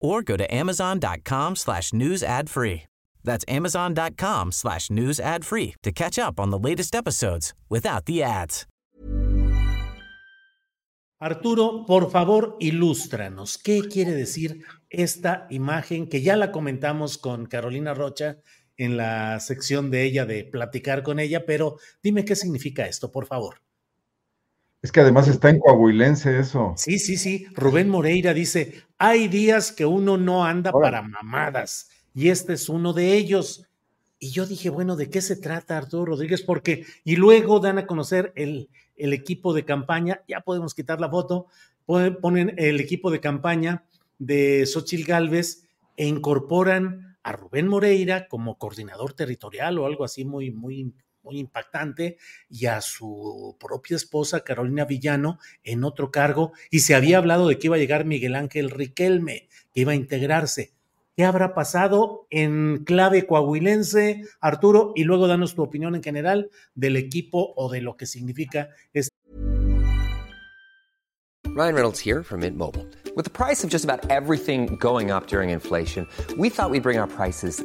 or go to amazon.com slash news ad free. That's amazon.com slash news ad free to catch up on the latest episodes without the ads. Arturo, por favor, ilústranos. ¿Qué quiere decir esta imagen que ya la comentamos con Carolina Rocha en la sección de ella de platicar con ella, pero dime qué significa esto, por favor. Es que además está en coahuilense eso. Sí, sí, sí. Rubén Moreira dice, hay días que uno no anda para mamadas y este es uno de ellos. Y yo dije, bueno, ¿de qué se trata Arturo Rodríguez? Porque, y luego dan a conocer el, el equipo de campaña, ya podemos quitar la foto, ponen el equipo de campaña de Xochil Gálvez e incorporan a Rubén Moreira como coordinador territorial o algo así muy, muy, muy impactante y a su propia esposa Carolina Villano en otro cargo y se había hablado de que iba a llegar Miguel Ángel Riquelme, que iba a integrarse. ¿Qué habrá pasado en clave coahuilense, Arturo? Y luego danos tu opinión en general del equipo o de lo que significa este. Ryan Reynolds here from Mint Mobile. With the price of just about everything going up during inflation, we thought we'd bring our prices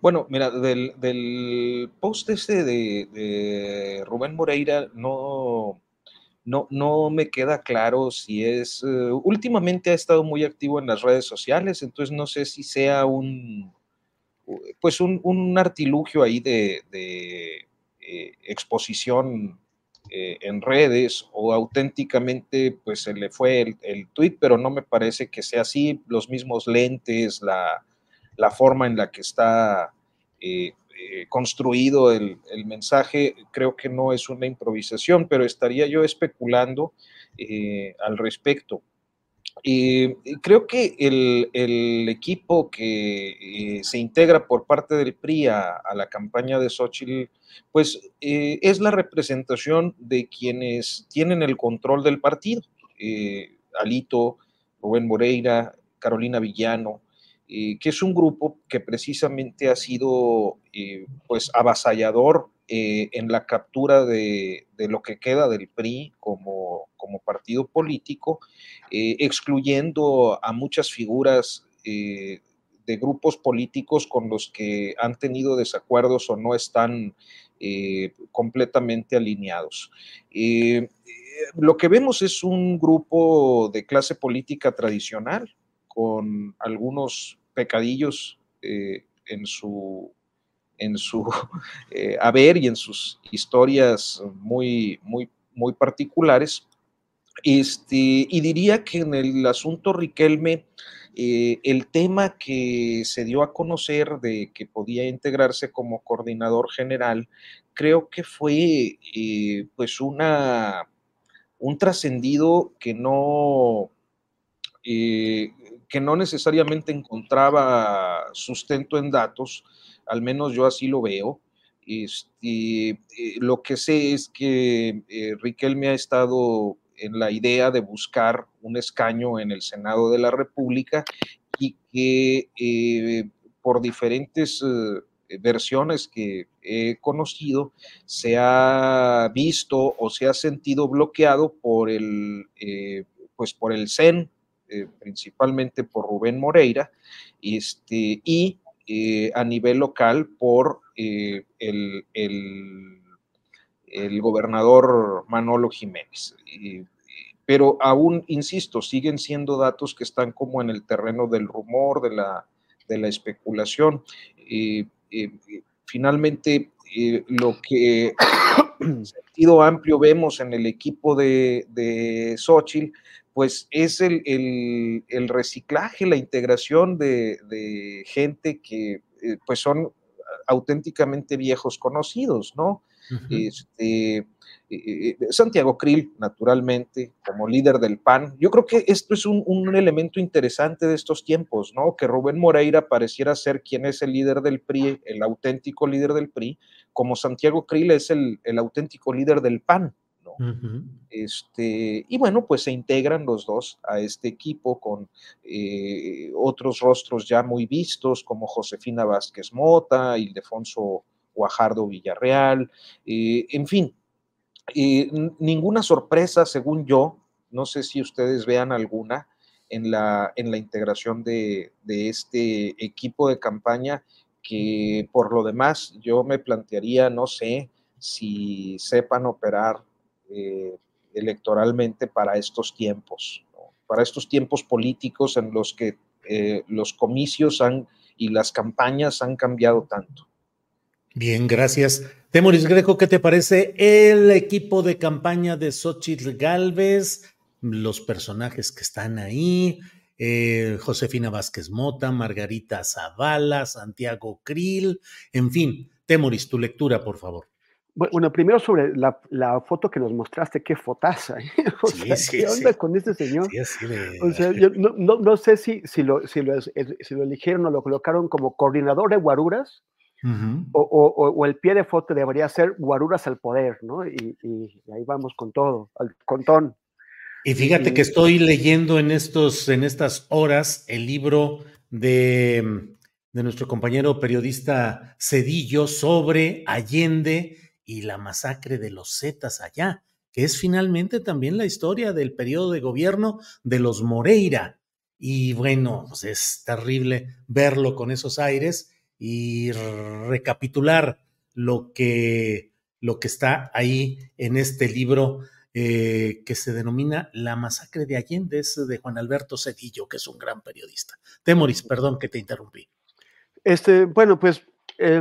Bueno, mira, del, post este de, Rubén Moreira no, no, no me queda claro si es, uh, últimamente ha estado muy activo en las redes sociales, entonces no sé si sea un, pues un, un artilugio ahí de, de eh, exposición eh, en redes o auténticamente pues se le fue el, el tweet, pero no me parece que sea así, los mismos lentes, la la forma en la que está eh, eh, construido el, mensaje, creo que no es una improvisación, pero estaría yo especulando eh, al respecto. creo que el, el equipo que se integra por parte del PRI a, a la campaña de Xochitl, pues es la representación de quienes tienen el control del partido. Alito, Rubén Moreira, Carolina Villano, eh, que es un grupo que precisamente ha sido eh, pues avasallador eh, en la captura de, de, lo que queda del PRI como, como partido político, excluyendo a muchas figuras de grupos políticos con los que han tenido desacuerdos o no están completamente alineados. lo que vemos es un grupo de clase política tradicional, con algunos pecadillos eh, en su, en su eh, haber y en sus historias muy, muy, muy particulares. Este, y diría que en el asunto Riquelme, eh, el tema que se dio a conocer de que podía integrarse como coordinador general, creo que fue pues una, un trascendido que no, que no necesariamente encontraba sustento en datos, al menos yo así lo veo. Este, eh, lo que sé es que eh, Riquelme ha estado en la idea de buscar un escaño en el Senado de la República y que eh, por diferentes versiones que he conocido se ha visto o se ha sentido bloqueado por el, pues por el CEN, principalmente por Rubén Moreira, este, y a nivel local por el, el, gobernador Manolo Jiménez. pero aún, insisto, siguen siendo datos que están como en el terreno del rumor, de la, de la especulación. finalmente, lo que sentido amplio vemos en el equipo de, de Xochitl, pues es el, el, reciclaje, la integración de, de gente que eh, pues son auténticamente viejos conocidos, ¿no? Este, eh, eh, Santiago Krill, naturalmente, como líder del PAN. Yo creo que esto es un, un, elemento interesante de estos tiempos, ¿no? Que Rubén Moreira pareciera ser quien es el líder del PRI, el auténtico líder del PRI, como Santiago Krill es el, el auténtico líder del PAN, este, y bueno, pues se integran los dos a este equipo con eh, otros rostros ya muy vistos como Josefina Vázquez Mota, Ildefonso Guajardo Villarreal, en fin, ninguna sorpresa según yo, no sé si ustedes vean alguna en la, en la integración de, de este equipo de campaña que por lo demás yo me plantearía, no sé, si sepan operar eh, electoralmente para estos tiempos, para estos tiempos políticos en los que eh, los comicios han, y las campañas han cambiado tanto. Bien, gracias. Temoris Greco, ¿qué te parece el equipo de campaña de Xochitl Galvez? Los personajes que están ahí, eh, Josefina Vázquez Mota, Margarita Zavala, Santiago Krill, en fin. Temoris, tu lectura, por favor. Bueno, primero sobre la, la, foto que nos mostraste, qué fotaza. ¿eh? O sí, sea, sí, ¿Qué onda con este señor? De... O sea, yo no, no, no, sé si, si, lo, si, lo, si lo eligieron o lo colocaron como coordinador de guaruras, uh -huh. o, o, o, el pie de foto debería ser guaruras al poder, ¿no? Y, y ahí vamos con todo, al contón. Y fíjate y, que estoy leyendo en, estos, en estas horas el libro de, de nuestro compañero periodista Cedillo sobre Allende y la masacre de los Zetas allá, que es finalmente también la historia del periodo de gobierno de los Moreira. Y bueno, pues es terrible verlo con esos aires y recapitular lo que, lo que está ahí en este libro eh, que se denomina La masacre de Allende, es de Juan Alberto Cedillo, que es un gran periodista. Temoris, perdón que te interrumpí. Este, bueno, pues eh,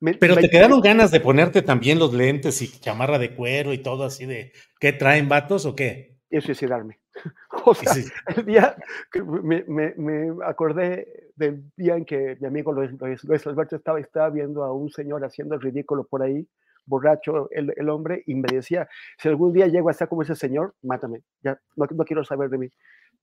me, Pero te quedaron ganas de ponerte también los lentes y chamarra de cuero y todo así de ¿qué traen vatos o qué? Y suicidarme. O sea, sí. el día que me, me, me, acordé del día en que mi amigo Luis, Luis, Luis Alberto estaba, estaba viendo a un señor haciendo el ridículo por ahí, borracho el, el, hombre, y me decía, si algún día llego a estar como ese señor, mátame, ya no, no quiero saber de mí.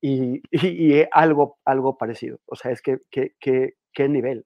Y, y, y, algo, algo parecido. O sea, es que, que, que, qué nivel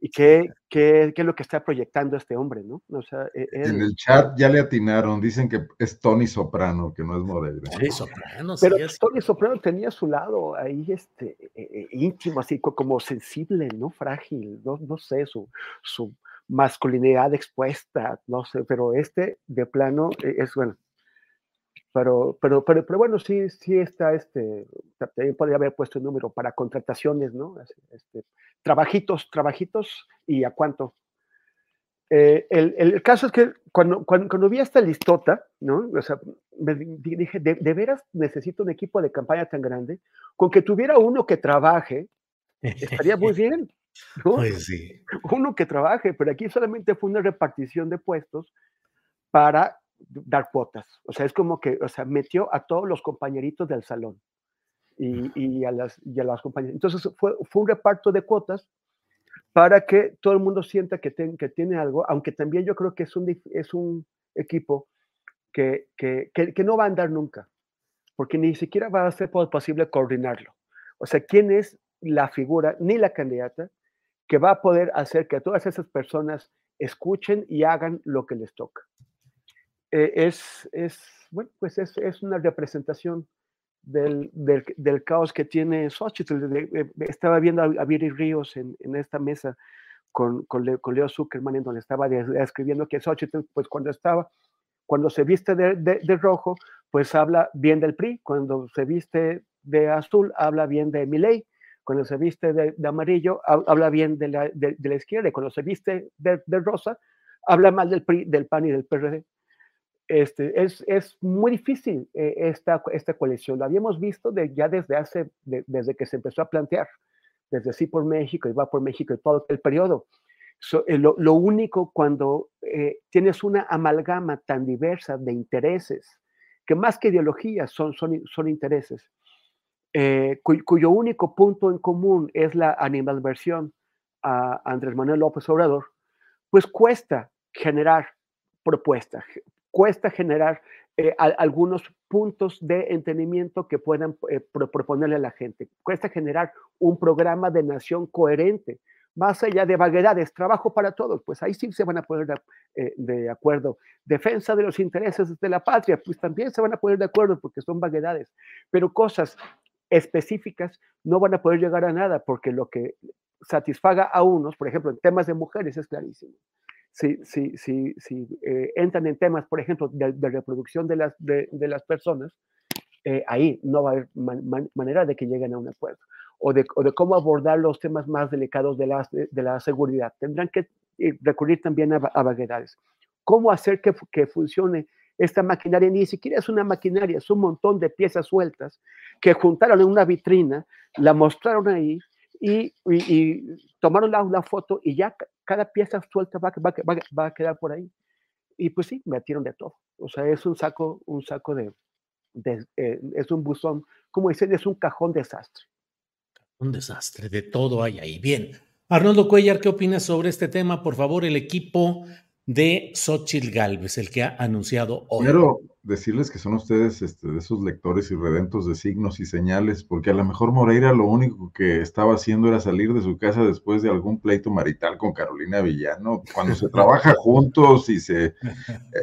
y qué, qué, qué, es lo que está proyectando este hombre, ¿no? O sea, él... En el chat ya le atinaron, dicen que es Tony Soprano, que no es Moreira. Tony Soprano, Pero sí, Tony Soprano tenía su lado ahí este, eh, íntimo, así como sensible, ¿no? Frágil, no, no sé, su, su masculinidad expuesta, no sé, pero este de plano es, bueno, pero, pero, pero, pero, bueno, sí, sí está este, también podría haber puesto el número para contrataciones, ¿no? Este, trabajitos, trabajitos y a cuánto. Eh, el, el, caso es que cuando, cuando, cuando, vi esta listota, ¿no? O sea, me dije, ¿de, ¿de, veras necesito un equipo de campaña tan grande? Con que tuviera uno que trabaje, estaría muy bien. ¿no? Pues sí. Uno que trabaje, pero aquí solamente fue una repartición de puestos para dar cuotas. O sea, es como que, o sea, metió a todos los compañeritos del salón y, y, a, las, y a las compañeras. Entonces fue, fue un reparto de cuotas para que todo el mundo sienta que, ten, que tiene algo, aunque también yo creo que es un, es un equipo que, que, que, que no va a andar nunca, porque ni siquiera va a ser posible coordinarlo. O sea, ¿quién es la figura ni la candidata que va a poder hacer que todas esas personas escuchen y hagan lo que les toca? Eh, es, es, bueno, pues es, es una representación del, del, caos que tiene Xochitl. estaba viendo a, Viri Ríos en, en, esta mesa con, con, Leo, Zuckerman, en donde estaba escribiendo que Xochitl, pues cuando estaba, cuando se viste de, de, rojo, pues habla bien del PRI, cuando se viste de azul, habla bien de Milei, cuando se viste de, amarillo, habla bien la, de, la izquierda, y cuando se viste de, rosa, habla mal del PRI, del PAN y del PRD. Este, es, es, muy difícil eh, esta, esta coalición. Lo habíamos visto de, ya desde hace, de, desde que se empezó a plantear, desde Sí por México y Va por México y todo el periodo. So, eh, lo, lo, único cuando eh, tienes una amalgama tan diversa de intereses, que más que ideologías son, son, son intereses, eh, cuyo, cuyo único punto en común es la animalversión a Andrés Manuel López Obrador, pues cuesta generar propuestas, cuesta generar eh, algunos puntos de entendimiento que puedan eh, pro, proponerle a la gente. Cuesta generar un programa de nación coherente, más allá de vaguedades, trabajo para todos, pues ahí sí se van a poner de, eh, de, acuerdo. Defensa de los intereses de la patria, pues también se van a poner de acuerdo porque son vaguedades, pero cosas específicas no van a poder llegar a nada porque lo que satisfaga a unos, por ejemplo, en temas de mujeres es clarísimo si, si, si, si eh, entran en temas, por ejemplo, de, de reproducción de las, de, de las personas, eh, ahí no va a haber man, man, manera de que lleguen a un acuerdo. O de, o de, cómo abordar los temas más delicados de la, de la seguridad. Tendrán que eh, recurrir también a, a vaguedades. ¿Cómo hacer que, que funcione esta maquinaria? Ni siquiera es una maquinaria, es un montón de piezas sueltas que juntaron en una vitrina, la mostraron ahí y, y, y tomaron la, la, foto y ya cada pieza suelta va, va, va, va, a quedar por ahí. Y pues sí, me metieron de todo. O sea, es un saco, un saco de, de eh, es un buzón, como dicen, es un cajón desastre. Un desastre, de todo hay ahí. Bien. Arnoldo Cuellar, ¿qué opinas sobre este tema? Por favor, el equipo de Xochitl Galvez, el que ha anunciado hoy. Quiero decirles que son ustedes este, de esos lectores y redentos de signos y señales, porque a lo mejor Moreira lo único que estaba haciendo era salir de su casa después de algún pleito marital con Carolina Villano. Cuando se trabaja juntos y se... Eh,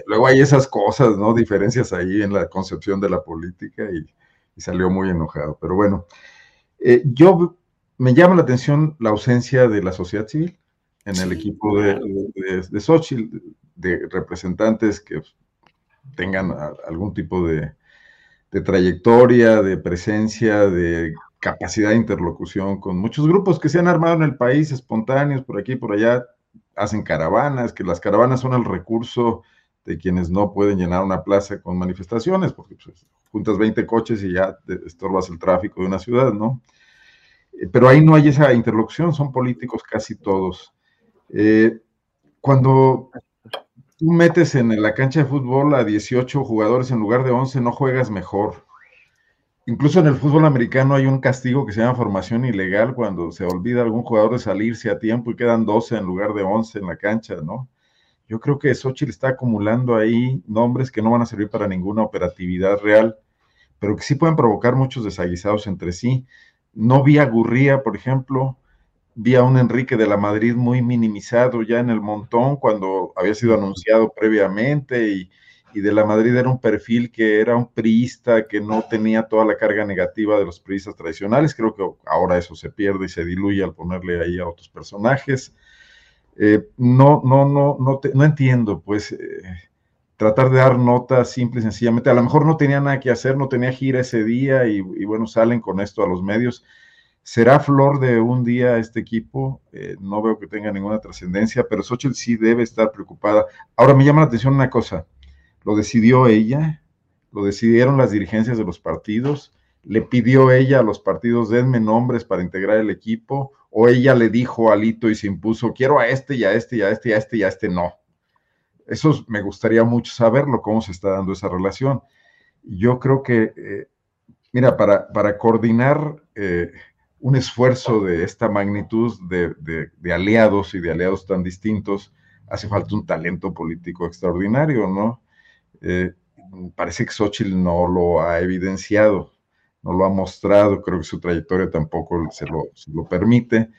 luego hay esas cosas, ¿no? Diferencias ahí en la concepción de la política y, y salió muy enojado. Pero bueno, eh, yo me llama la atención la ausencia de la sociedad civil en el equipo de, de, de Xochitl, de representantes que tengan algún tipo de, de, trayectoria, de presencia, de capacidad de interlocución con muchos grupos que se han armado en el país, espontáneos, por aquí por allá, hacen caravanas, que las caravanas son el recurso de quienes no pueden llenar una plaza con manifestaciones, porque pues, juntas 20 coches y ya estorbas el tráfico de una ciudad, ¿no? Pero ahí no hay esa interlocución, son políticos casi todos. Eh, cuando tú metes en la cancha de fútbol a 18 jugadores en lugar de 11, no juegas mejor. Incluso en el fútbol americano hay un castigo que se llama formación ilegal cuando se olvida algún jugador de salirse a tiempo y quedan 12 en lugar de 11 en la cancha, ¿no? Yo creo que Xochitl está acumulando ahí nombres que no van a servir para ninguna operatividad real, pero que sí pueden provocar muchos desaguisados entre sí. No vi a Gurría, por ejemplo, vi a un Enrique de la Madrid muy minimizado ya en el montón cuando había sido anunciado previamente y, y, de la Madrid era un perfil que era un priista que no tenía toda la carga negativa de los priistas tradicionales. Creo que ahora eso se pierde y se diluye al ponerle ahí a otros personajes. Eh, no, no, no, no, te, no entiendo, pues. Eh, tratar de dar notas simple y sencillamente. A lo mejor no tenía nada que hacer, no tenía gira ese día y, y bueno, salen con esto a los medios será flor de un día este equipo, eh, no veo que tenga ninguna trascendencia, pero Xochitl sí debe estar preocupada. Ahora me llama la atención una cosa, lo decidió ella, lo decidieron las dirigencias de los partidos, le pidió ella a los partidos, denme nombres para integrar el equipo, o ella le dijo a Alito y se impuso, quiero a este y a este y a este y a este y a este no. Eso me gustaría mucho saberlo, cómo se está dando esa relación. Yo creo que, eh, mira, para, para coordinar... Eh, un esfuerzo de esta magnitud de, de, aliados y de aliados tan distintos, hace falta un talento político extraordinario, ¿no? Eh, parece que Xochitl no lo ha evidenciado. no lo ha mostrado, creo que su trayectoria tampoco se lo, se lo permite.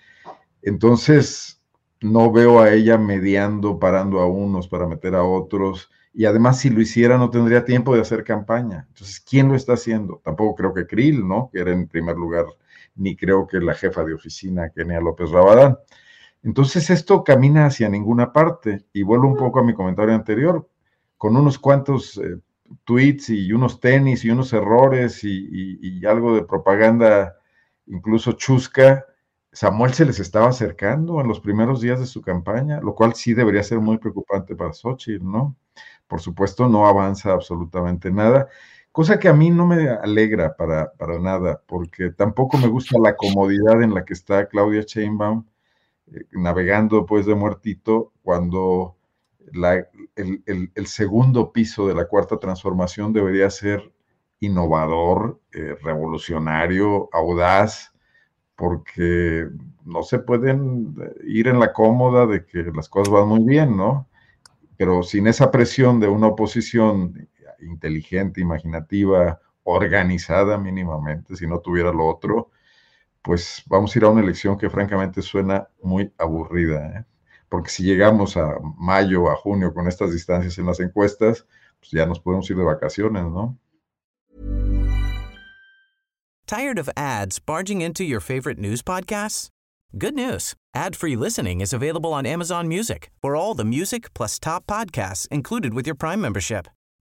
Entonces, no veo a ella mediando, parando a unos para meter a otros. Y además, si lo hiciera, no tendría tiempo de hacer campaña. Entonces, ¿quién lo está haciendo? Tampoco creo que Krill, ¿no? Que era en primer lugar, ni creo que la jefa de oficina, Kenia López Rabadán. Entonces, esto camina hacia ninguna parte. Y vuelvo un poco a mi comentario anterior, con unos cuantos eh, tweets y unos tenis y unos errores y algo de propaganda, incluso chusca, Samuel se les estaba acercando en los primeros días de su campaña, lo cual sí debería ser muy preocupante para Xochitl, ¿no? Por supuesto, no avanza absolutamente nada, cosa que a mí no me alegra para, para nada, porque tampoco me gusta la comodidad en la que está Claudia Sheinbaum eh, navegando pues de muertito cuando el, segundo piso de la cuarta transformación debería ser innovador, eh, revolucionario, audaz, porque no se pueden ir en la cómoda de que las cosas van muy bien, ¿no? Pero sin esa presión de una oposición inteligente, imaginativa, organizada mínimamente, si no tuviera lo otro, pues vamos a ir a una elección que francamente suena muy aburrida, ¿eh? porque si llegamos a mayo, a junio con estas distancias en las encuestas, pues ya nos podemos ir de vacaciones, ¿no? Tired of ads barging into your favorite news podcasts? Good news. Ad-free listening is available on Amazon Music for all the music plus top podcasts included with your Prime membership.